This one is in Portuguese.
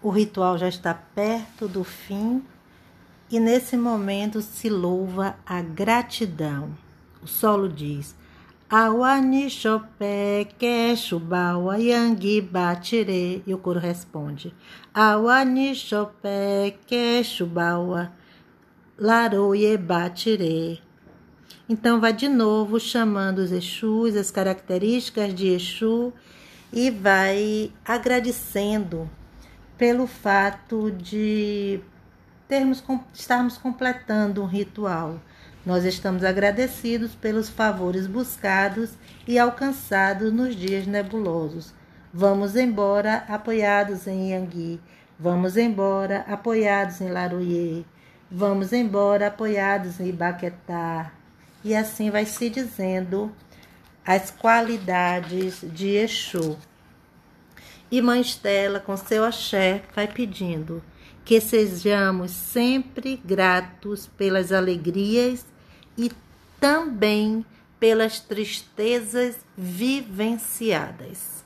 O ritual já está perto do fim e nesse momento se louva a gratidão. O solo diz: Awani Chopé Keshubawa Yangi Batire. E o coro responde: Awani Chopé Keshubawa Laroye Batire. Então vai de novo chamando os Exus, as características de Exu e vai agradecendo pelo fato de termos estarmos completando um ritual. Nós estamos agradecidos pelos favores buscados e alcançados nos dias nebulosos. Vamos embora apoiados em Yangui. Vamos embora apoiados em Larouye. Vamos embora apoiados em Ibaquetá e assim vai se dizendo as qualidades de Exu. E Mãe Estela, com seu axé, vai pedindo que sejamos sempre gratos pelas alegrias e também pelas tristezas vivenciadas.